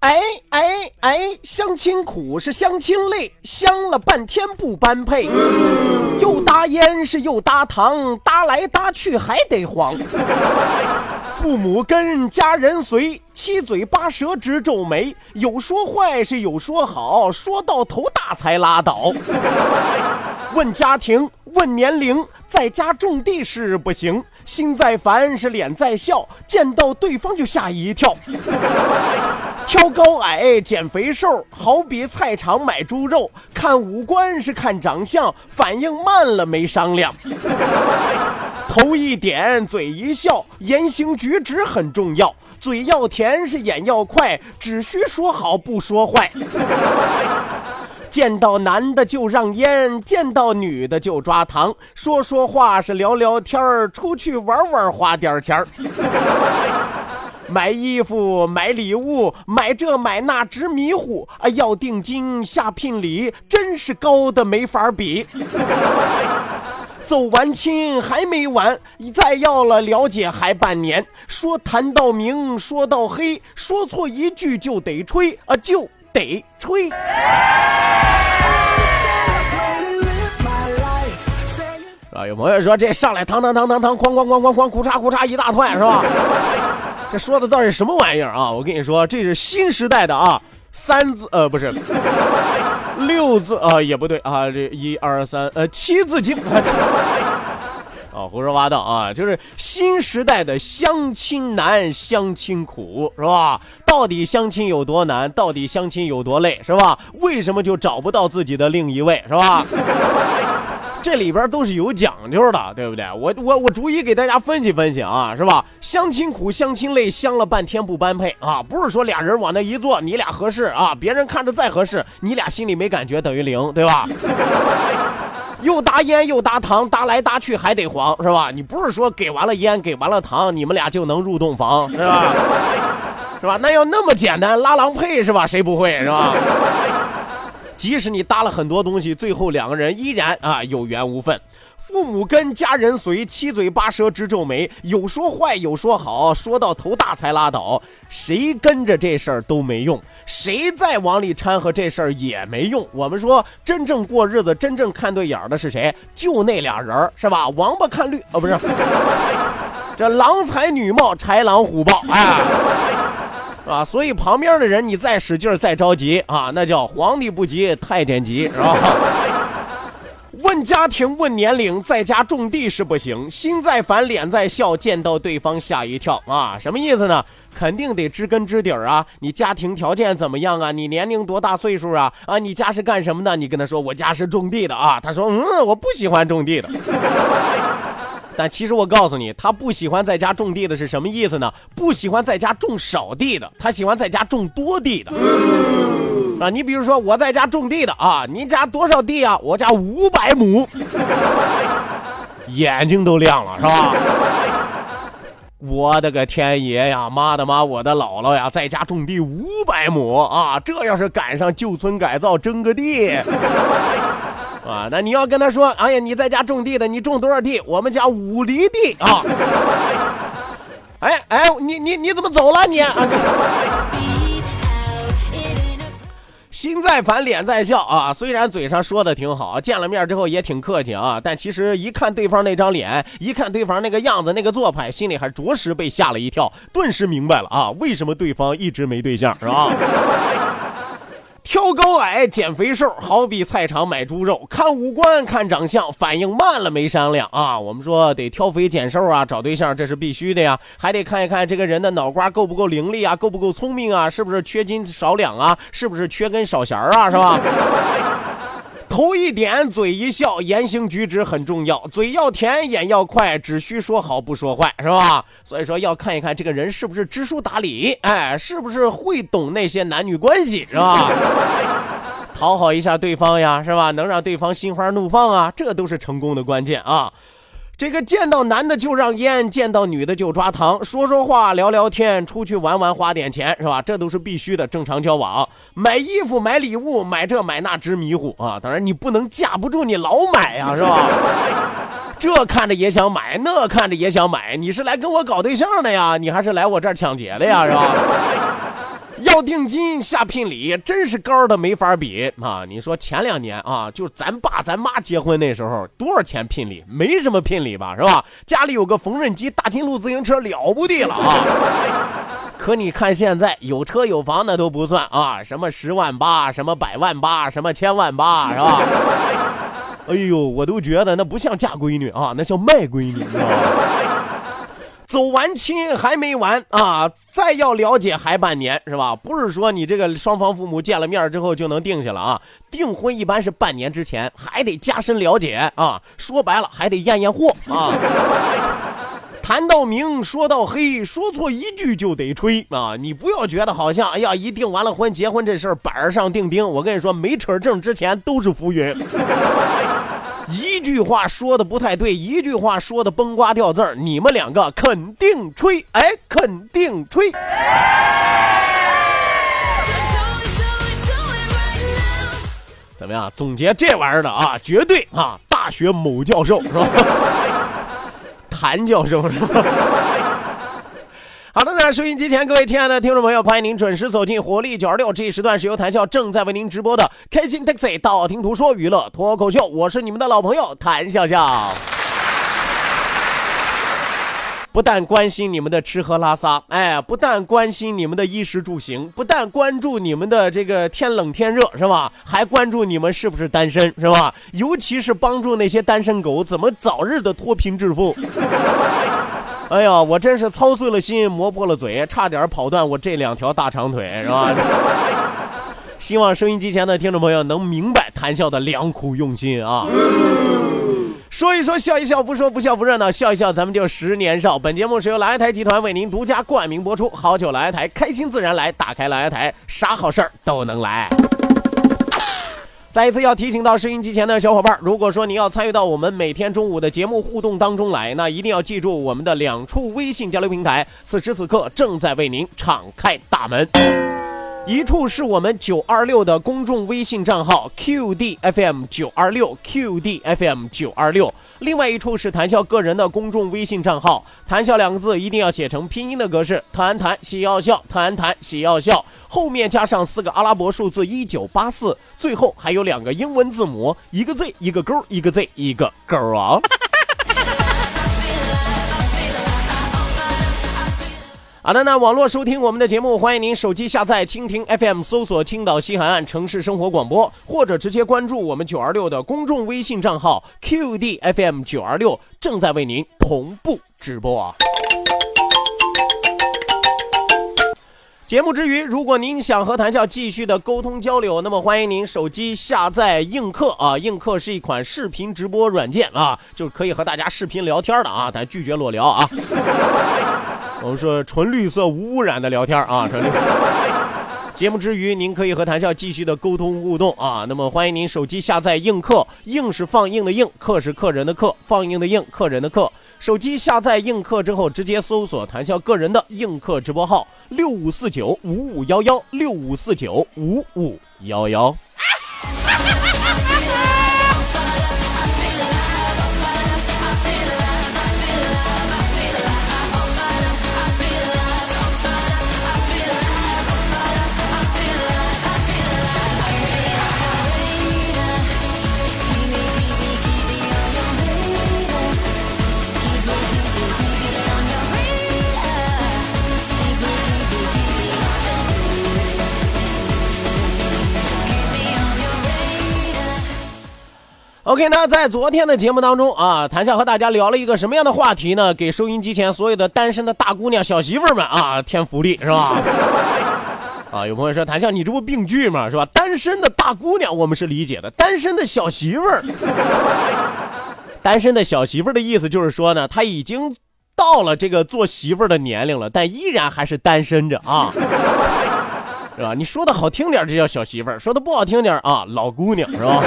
哎哎哎，相亲苦是相亲累，相了半天不般配，又搭烟是又搭糖，搭来搭去还得黄。父母跟家人随，七嘴八舌直皱眉，有说坏是有说好，说到头大才拉倒。问家庭，问年龄，在家种地是不行，心在烦是脸在笑，见到对方就吓一跳。挑高矮，减肥瘦，好比菜场买猪肉，看五官是看长相，反应慢了没商量。头一点，嘴一笑，言行举止很重要。嘴要甜是眼要快，只需说好不说坏。见到男的就让烟，见到女的就抓糖，说说话是聊聊天儿，出去玩玩花点钱儿。买衣服、买礼物、买这买那直迷糊啊！要定金、下聘礼，真是高的没法比。走完亲还没完，再要了了解还半年。说谈到明，说到黑，说错一句就得吹啊，就得吹。啊，有朋友说这上来堂堂堂堂堂，哐哐哐哐哐，咕嚓咕嚓一大串是吧？这说的到底什么玩意儿啊？我跟你说，这是新时代的啊，三字呃不是，六字啊、也不对啊，这一二三呃七字经。啊，胡说八道啊！就是新时代的相亲难，相亲苦，是吧？到底相亲有多难？到底相亲有多累，是吧？为什么就找不到自己的另一位，是吧？这里边都是有讲究的，对不对？我我我逐一给大家分析分析啊，是吧？相亲苦，相亲累，相了半天不般配啊！不是说俩人往那一坐，你俩合适啊，别人看着再合适，你俩心里没感觉等于零，对吧？又搭烟又搭糖，搭来搭去还得黄，是吧？你不是说给完了烟，给完了糖，你们俩就能入洞房，是吧？是吧？那要那么简单，拉郎配是吧？谁不会是吧？即使你搭了很多东西，最后两个人依然啊有缘无分。父母跟家人随，七嘴八舌直皱眉，有说坏有说好，说到头大才拉倒。谁跟着这事儿都没用，谁再往里掺和这事儿也没用。我们说，真正过日子、真正看对眼儿的是谁？就那俩人儿，是吧？王八看绿啊，不是？这郎才女貌，豺狼虎豹，哎。啊，所以旁边的人你再使劲儿再着急啊，那叫皇帝不急太监急，是吧？问家庭问年龄，在家种地是不行，心在烦脸在笑，见到对方吓一跳啊，什么意思呢？肯定得知根知底儿啊，你家庭条件怎么样啊？你年龄多大岁数啊？啊，你家是干什么的？你跟他说我家是种地的啊，他说嗯，我不喜欢种地的。但其实我告诉你，他不喜欢在家种地的是什么意思呢？不喜欢在家种少地的，他喜欢在家种多地的。啊，你比如说我在家种地的啊，你家多少地啊？我家五百亩，眼睛都亮了是吧？我的个天爷呀！妈的妈！我的姥姥呀，在家种地五百亩啊！这要是赶上旧村改造征个地，啊，那你要跟他说，哎呀，你在家种地的，你种多少地？我们家五厘地啊！哎哎，你你你怎么走了你？啊 心在烦，脸在笑啊！虽然嘴上说的挺好，见了面之后也挺客气啊，但其实一看对方那张脸，一看对方那个样子、那个做派，心里还着实被吓了一跳，顿时明白了啊，为什么对方一直没对象，是吧？挑高矮减肥瘦，好比菜场买猪肉，看五官看长相，反应慢了没商量啊！我们说得挑肥拣瘦啊，找对象这是必须的呀，还得看一看这个人的脑瓜够不够伶俐啊，够不够聪明啊，是不是缺斤少两啊，是不是缺根少弦啊，是吧？头一点，嘴一笑，言行举止很重要。嘴要甜，眼要快，只需说好不说坏，是吧？所以说要看一看这个人是不是知书达理，哎，是不是会懂那些男女关系，是吧？讨好一下对方呀，是吧？能让对方心花怒放啊，这都是成功的关键啊。这个见到男的就让烟，见到女的就抓糖，说说话，聊聊天，出去玩玩，花点钱，是吧？这都是必须的，正常交往。买衣服、买礼物、买这买那，直迷糊啊！当然你不能架不住你老买呀，是吧？这看着也想买，那看着也想买，你是来跟我搞对象的呀？你还是来我这儿抢劫的呀？是吧？要定金下聘礼，真是高的没法比啊！你说前两年啊，就咱爸咱妈结婚那时候，多少钱聘礼？没什么聘礼吧，是吧？家里有个缝纫机、大金鹿自行车，了不地了啊！可你看现在，有车有房那都不算啊，什么十万八，什么百万八，什么千万八，是吧？哎呦，我都觉得那不像嫁闺女啊，那叫卖闺女。走完亲还没完啊！再要了解还半年是吧？不是说你这个双方父母见了面之后就能定下了啊？订婚一般是半年之前，还得加深了解啊！说白了还得验验货啊！谈到明说到黑，说错一句就得吹啊！你不要觉得好像哎呀，一订完了婚结婚这事儿板上钉钉，我跟你说，没扯证之前都是浮云。一句话说的不太对，一句话说的崩瓜掉字儿，你们两个肯定吹，哎，肯定吹。怎么样？总结这玩意儿的啊，绝对啊，大学某教授是吧？谭教授是吧？好的，那收音机前各位亲爱的听众朋友，欢迎您准时走进活力九二六这一时段是由谈笑正在为您直播的开心 taxi 道听途说娱乐脱口秀，我是你们的老朋友谭笑笑。不但关心你们的吃喝拉撒，哎，不但关心你们的衣食住行，不但关注你们的这个天冷天热是吧？还关注你们是不是单身是吧？尤其是帮助那些单身狗怎么早日的脱贫致富。哎呀，我真是操碎了心，磨破了嘴，差点跑断我这两条大长腿，是吧？希望收音机前的听众朋友能明白谈笑的良苦用心啊！说一说，笑一笑，不说不笑不热闹，笑一笑，咱们就十年少。本节目是由来台集团为您独家冠名播出，好酒来台，开心自然来，打开来台，啥好事儿都能来。再一次要提醒到收音机前的小伙伴，如果说你要参与到我们每天中午的节目互动当中来，那一定要记住我们的两处微信交流平台，此时此刻正在为您敞开大门。一处是我们九二六的公众微信账号 QDFM 九二六 QDFM 九二六，另外一处是谈笑个人的公众微信账号，谈笑两个字一定要写成拼音的格式，谈谈喜要笑，谈谈喜要笑，后面加上四个阿拉伯数字一九八四，最后还有两个英文字母，一个 Z 一个勾，一个 Z 一个勾啊。好的，那网络收听我们的节目，欢迎您手机下载蜻蜓 FM，搜索青岛西海岸城市生活广播，或者直接关注我们九二六的公众微信账号 QDFM 九二六，正在为您同步直播啊。节目之余，如果您想和谭笑继续的沟通交流，那么欢迎您手机下载映客啊，映客是一款视频直播软件啊，就可以和大家视频聊天的啊，但拒绝裸聊啊。我们说纯绿色无污染的聊天啊，纯绿色。节目之余，您可以和谭笑继续的沟通互动啊。那么欢迎您手机下载映客，映是放映的映，客是客人的客，放映的映，客人的客。手机下载映客之后，直接搜索谭笑个人的映客直播号六五四九五五幺幺六五四九五五幺幺。OK，那在昨天的节目当中啊，谭笑和大家聊了一个什么样的话题呢？给收音机前所有的单身的大姑娘、小媳妇们啊添福利是吧？啊，有朋友说谭笑，你这不病句吗？是吧？单身的大姑娘我们是理解的，单身的小媳妇儿，单身的小媳妇儿的意思就是说呢，她已经到了这个做媳妇儿的年龄了，但依然还是单身着啊。是吧？你说的好听点，这叫小媳妇儿；说的不好听点啊，老姑娘是吧？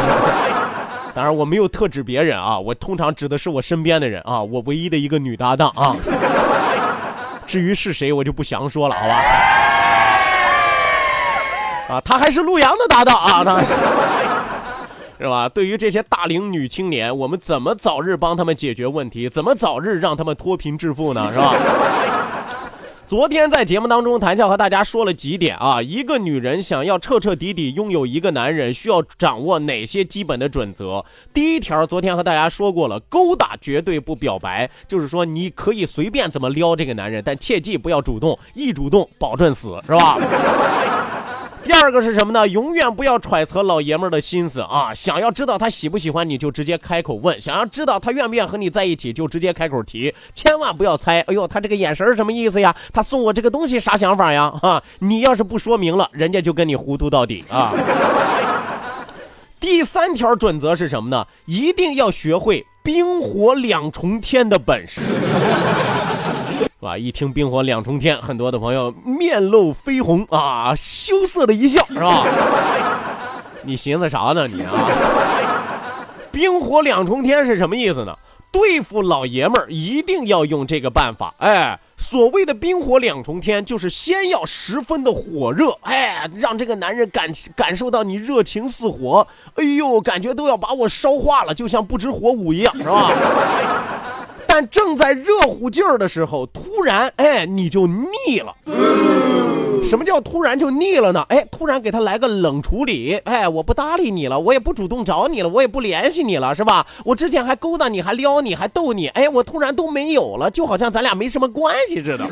当然，我没有特指别人啊，我通常指的是我身边的人啊，我唯一的一个女搭档啊。至于是谁，我就不详说了，好吧？啊，她还是陆阳的搭档啊，她是吧？对于这些大龄女青年，我们怎么早日帮他们解决问题？怎么早日让他们脱贫致富呢？是吧？昨天在节目当中，谭笑和大家说了几点啊。一个女人想要彻彻底底拥有一个男人，需要掌握哪些基本的准则？第一条，昨天和大家说过了，勾搭绝对不表白，就是说你可以随便怎么撩这个男人，但切记不要主动，一主动保准死，是吧？第二个是什么呢？永远不要揣测老爷们儿的心思啊！想要知道他喜不喜欢你，就直接开口问；想要知道他愿不愿意和你在一起，就直接开口提。千万不要猜，哎呦，他这个眼神什么意思呀？他送我这个东西啥想法呀？啊，你要是不说明了，人家就跟你糊涂到底啊！第三条准则是什么呢？一定要学会冰火两重天的本事。是吧？一听冰火两重天，很多的朋友面露绯红啊，羞涩的一笑，是吧？你寻思啥呢你啊？冰火两重天是什么意思呢？对付老爷们儿一定要用这个办法。哎，所谓的冰火两重天，就是先要十分的火热，哎，让这个男人感感受到你热情似火，哎呦，感觉都要把我烧化了，就像不知火舞一样，是吧？但正在热乎劲儿的时候，突然，哎，你就腻了。什么叫突然就腻了呢？哎，突然给他来个冷处理，哎，我不搭理你了，我也不主动找你了，我也不联系你了，是吧？我之前还勾搭你，还撩你，还逗你，哎，我突然都没有了，就好像咱俩没什么关系似的。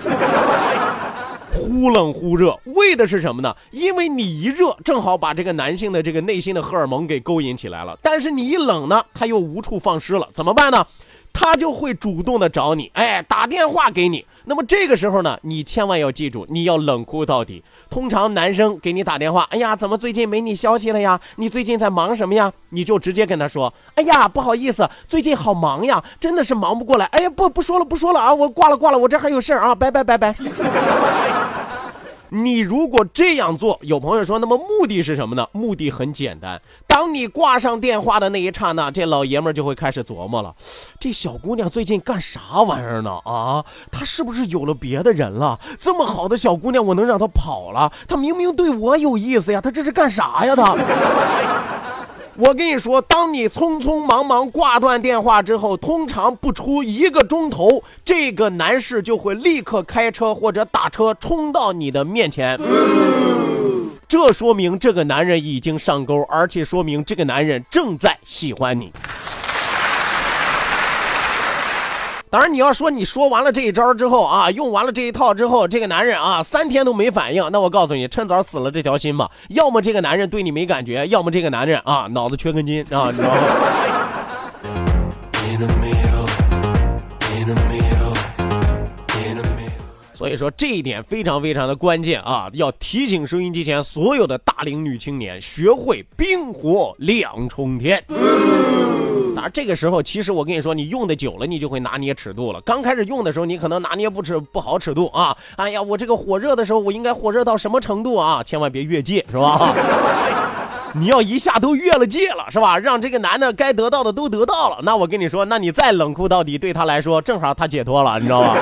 忽冷忽热，为的是什么呢？因为你一热，正好把这个男性的这个内心的荷尔蒙给勾引起来了。但是你一冷呢，他又无处放矢了，怎么办呢？他就会主动的找你，哎，打电话给你。那么这个时候呢，你千万要记住，你要冷酷到底。通常男生给你打电话，哎呀，怎么最近没你消息了呀？你最近在忙什么呀？你就直接跟他说，哎呀，不好意思，最近好忙呀，真的是忙不过来。哎呀，不不说了，不说了啊，我挂了挂了，我这还有事儿啊，拜拜拜拜。你如果这样做，有朋友说，那么目的是什么呢？目的很简单，当你挂上电话的那一刹那，这老爷们儿就会开始琢磨了：这小姑娘最近干啥玩意儿呢？啊，她是不是有了别的人了？这么好的小姑娘，我能让她跑了？她明明对我有意思呀，她这是干啥呀？她。我跟你说，当你匆匆忙忙挂断电话之后，通常不出一个钟头，这个男士就会立刻开车或者打车冲到你的面前。这说明这个男人已经上钩，而且说明这个男人正在喜欢你。当然，你要说你说完了这一招之后啊，用完了这一套之后，这个男人啊三天都没反应，那我告诉你，趁早死了这条心吧。要么这个男人对你没感觉，要么这个男人啊脑子缺根筋啊，你知道吗？所以说这一点非常非常的关键啊，要提醒收音机前所有的大龄女青年，学会冰火两重天。那，这个时候其实我跟你说，你用的久了，你就会拿捏尺度了。刚开始用的时候，你可能拿捏不尺不好尺度啊。哎呀，我这个火热的时候，我应该火热到什么程度啊？千万别越界，是吧？你要一下都越了界了，是吧？让这个男的该得到的都得到了，那我跟你说，那你再冷酷到底，对他来说正好他解脱了，你知道吧？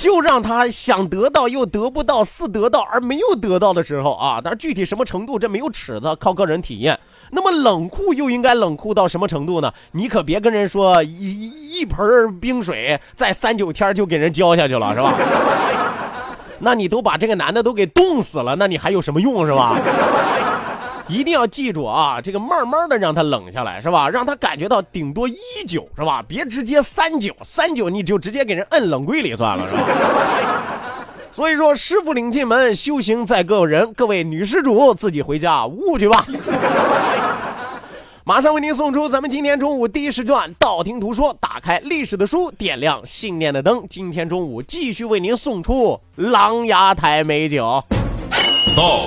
就让他想得到又得不到，似得到而没有得到的时候啊！但是具体什么程度，这没有尺子，靠个人体验。那么冷酷又应该冷酷到什么程度呢？你可别跟人说一一盆冰水在三九天就给人浇下去了，是吧？那你都把这个男的都给冻死了，那你还有什么用，是吧？一定要记住啊，这个慢慢的让他冷下来，是吧？让他感觉到顶多一九，是吧？别直接三九，三九你就直接给人摁冷柜里算了，是吧？所以说，师傅领进门，修行在个人，各位女施主自己回家悟去吧。马上为您送出咱们今天中午第一时段道听途说，打开历史的书，点亮信念的灯。今天中午继续为您送出狼牙台美酒。道，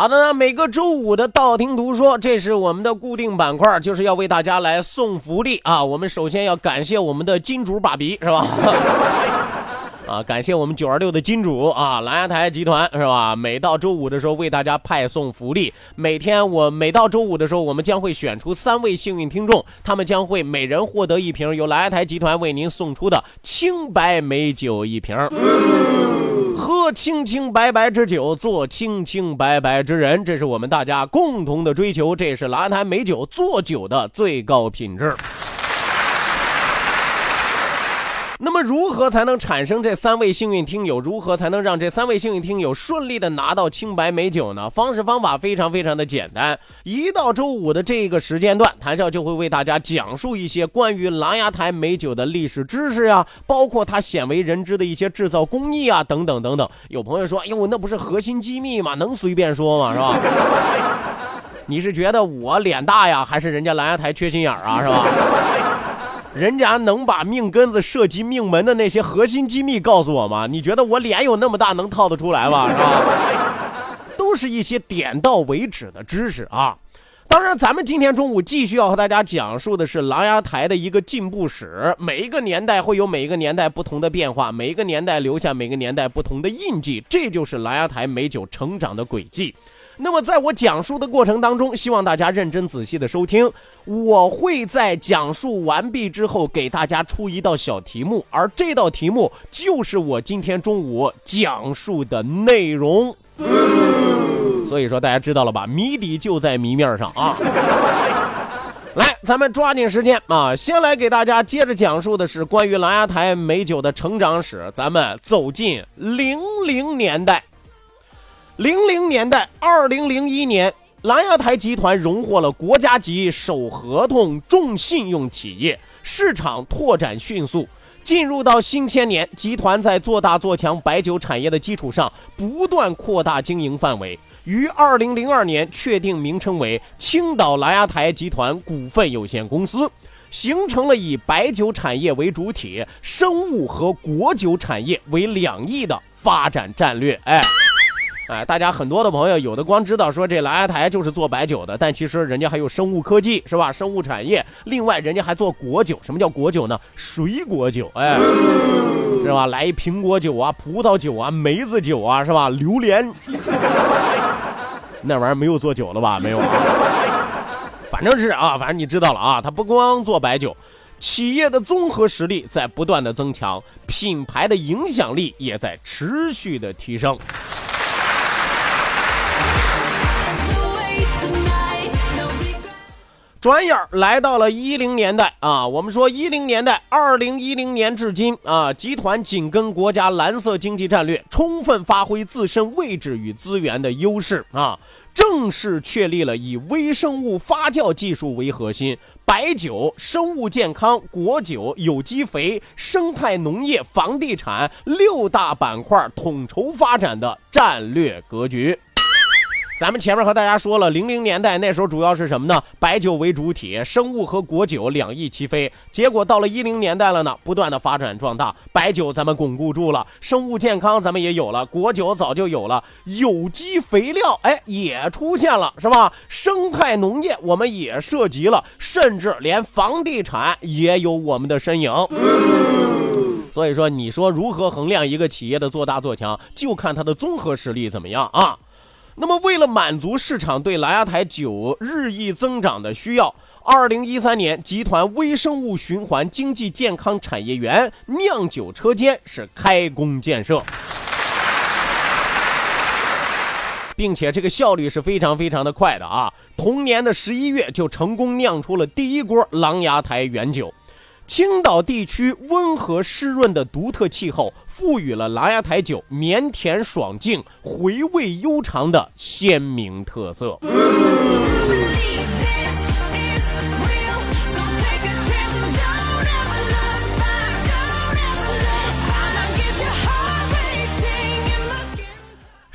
好的呢，每个周五的道听途说，这是我们的固定板块，就是要为大家来送福利啊。我们首先要感谢我们的金主爸比，是吧？啊，感谢我们九二六的金主啊，蓝牙台集团是吧？每到周五的时候为大家派送福利，每天我每到周五的时候，我们将会选出三位幸运听众，他们将会每人获得一瓶由蓝牙台集团为您送出的清白美酒一瓶。喝清清白白之酒，做清清白白之人，这是我们大家共同的追求，这也是蓝牙台美酒做酒的最高品质。那么，如何才能产生这三位幸运听友？如何才能让这三位幸运听友顺利的拿到清白美酒呢？方式方法非常非常的简单。一到周五的这个时间段，谭笑就会为大家讲述一些关于狼牙台美酒的历史知识呀，包括它鲜为人知的一些制造工艺啊，等等等等。有朋友说：“哎呦，那不是核心机密吗？能随便说吗？是吧？”你是觉得我脸大呀，还是人家狼牙台缺心眼儿啊？是吧？人家能把命根子涉及命门的那些核心机密告诉我吗？你觉得我脸有那么大能套得出来吗？是吧？都是一些点到为止的知识啊。当然，咱们今天中午继续要和大家讲述的是琅琊台的一个进步史。每一个年代会有每一个年代不同的变化，每一个年代留下每个年代不同的印记，这就是琅琊台美酒成长的轨迹。那么，在我讲述的过程当中，希望大家认真仔细的收听。我会在讲述完毕之后给大家出一道小题目，而这道题目就是我今天中午讲述的内容。所以说，大家知道了吧？谜底就在谜面上啊！来，咱们抓紧时间啊，先来给大家接着讲述的是关于狼牙台美酒的成长史。咱们走进零零年代。零零年代，二零零一年，蓝牙台集团荣获了国家级首合同重信用企业，市场拓展迅速。进入到新千年，集团在做大做强白酒产业的基础上，不断扩大经营范围。于二零零二年确定名称为青岛蓝牙台集团股份有限公司，形成了以白酒产业为主体，生物和果酒产业为两翼的发展战略。哎。哎，大家很多的朋友有的光知道说这蓝牙台就是做白酒的，但其实人家还有生物科技，是吧？生物产业，另外人家还做果酒。什么叫果酒呢？水果酒，哎，是吧？来一苹果酒啊，葡萄酒啊，梅子酒啊，是吧？榴莲，那玩意儿没有做酒了吧？没有，反正是啊，反正你知道了啊，他不光做白酒，企业的综合实力在不断的增强，品牌的影响力也在持续的提升。转眼来到了一零年代啊，我们说一零年代，二零一零年至今啊，集团紧跟国家蓝色经济战略，充分发挥自身位置与资源的优势啊，正式确立了以微生物发酵技术为核心，白酒、生物健康、果酒、有机肥、生态农业、房地产六大板块统筹发展的战略格局。咱们前面和大家说了，零零年代那时候主要是什么呢？白酒为主体，生物和果酒两翼齐飞。结果到了一零年代了呢，不断的发展壮大，白酒咱们巩固住了，生物健康咱们也有了，果酒早就有了，有机肥料哎也出现了，是吧？生态农业我们也涉及了，甚至连房地产也有我们的身影。所以说，你说如何衡量一个企业的做大做强，就看它的综合实力怎么样啊？那么，为了满足市场对蓝牙台酒日益增长的需要，二零一三年，集团微生物循环经济健康产业园酿酒车间是开工建设，并且这个效率是非常非常的快的啊！同年的十一月就成功酿出了第一锅狼牙台原酒。青岛地区温和湿润的独特气候，赋予了琅琊台酒绵甜爽净、回味悠长的鲜明特色。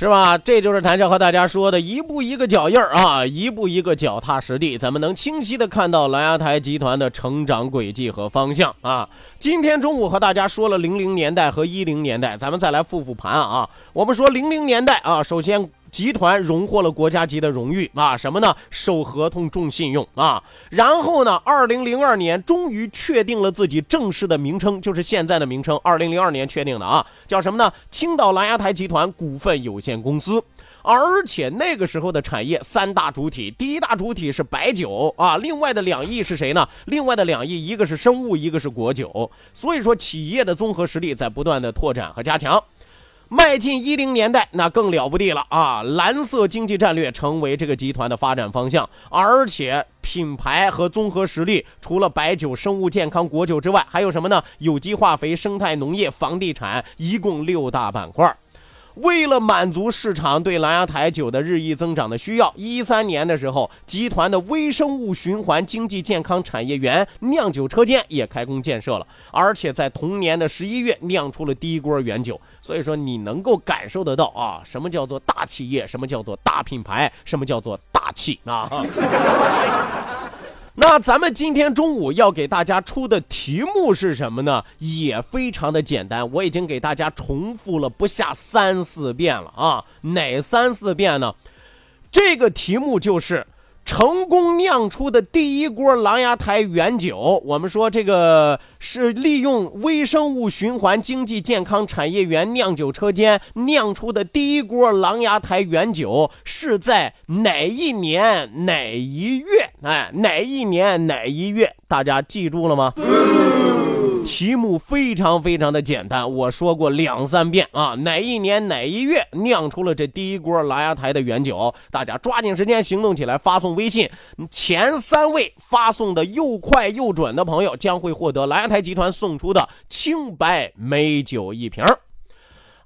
是吧？这就是谭笑和大家说的一步一个脚印儿啊，一步一个脚踏实地，咱们能清晰的看到蓝牙台集团的成长轨迹和方向啊。今天中午和大家说了零零年代和一零年代，咱们再来复复盘啊。我们说零零年代啊，首先。集团荣获了国家级的荣誉啊，什么呢？守合同、重信用啊。然后呢，二零零二年终于确定了自己正式的名称，就是现在的名称。二零零二年确定的啊，叫什么呢？青岛蓝牙台集团股份有限公司。而且那个时候的产业三大主体，第一大主体是白酒啊，另外的两亿是谁呢？另外的两亿，一个是生物，一个是果酒。所以说，企业的综合实力在不断的拓展和加强。迈进一零年代，那更了不地了啊！蓝色经济战略成为这个集团的发展方向，而且品牌和综合实力，除了白酒、生物健康、果酒之外，还有什么呢？有机化肥、生态农业、房地产，一共六大板块。为了满足市场对蓝牙台酒的日益增长的需要，一三年的时候，集团的微生物循环经济健康产业园酿酒车间也开工建设了，而且在同年的十一月酿出了第一锅原酒。所以说，你能够感受得到啊，什么叫做大企业，什么叫做大品牌，什么叫做大气啊！那咱们今天中午要给大家出的题目是什么呢？也非常的简单，我已经给大家重复了不下三四遍了啊！哪三四遍呢？这个题目就是。成功酿出的第一锅狼牙台原酒，我们说这个是利用微生物循环经济健康产业园酿酒车间酿出的第一锅狼牙台原酒，是在哪一年哪一月？哎，哪一年哪一月？大家记住了吗？题目非常非常的简单，我说过两三遍啊，哪一年哪一月酿出了这第一锅狼牙台的原酒？大家抓紧时间行动起来，发送微信，前三位发送的又快又准的朋友将会获得蓝牙台集团送出的清白美酒一瓶。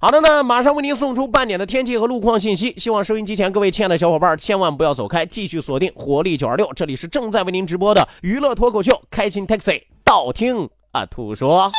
好的呢，马上为您送出半点的天气和路况信息。希望收音机前各位亲爱的小伙伴千万不要走开，继续锁定活力九二六，这里是正在为您直播的娱乐脱口秀《开心 Taxi》，道听。阿，兔说。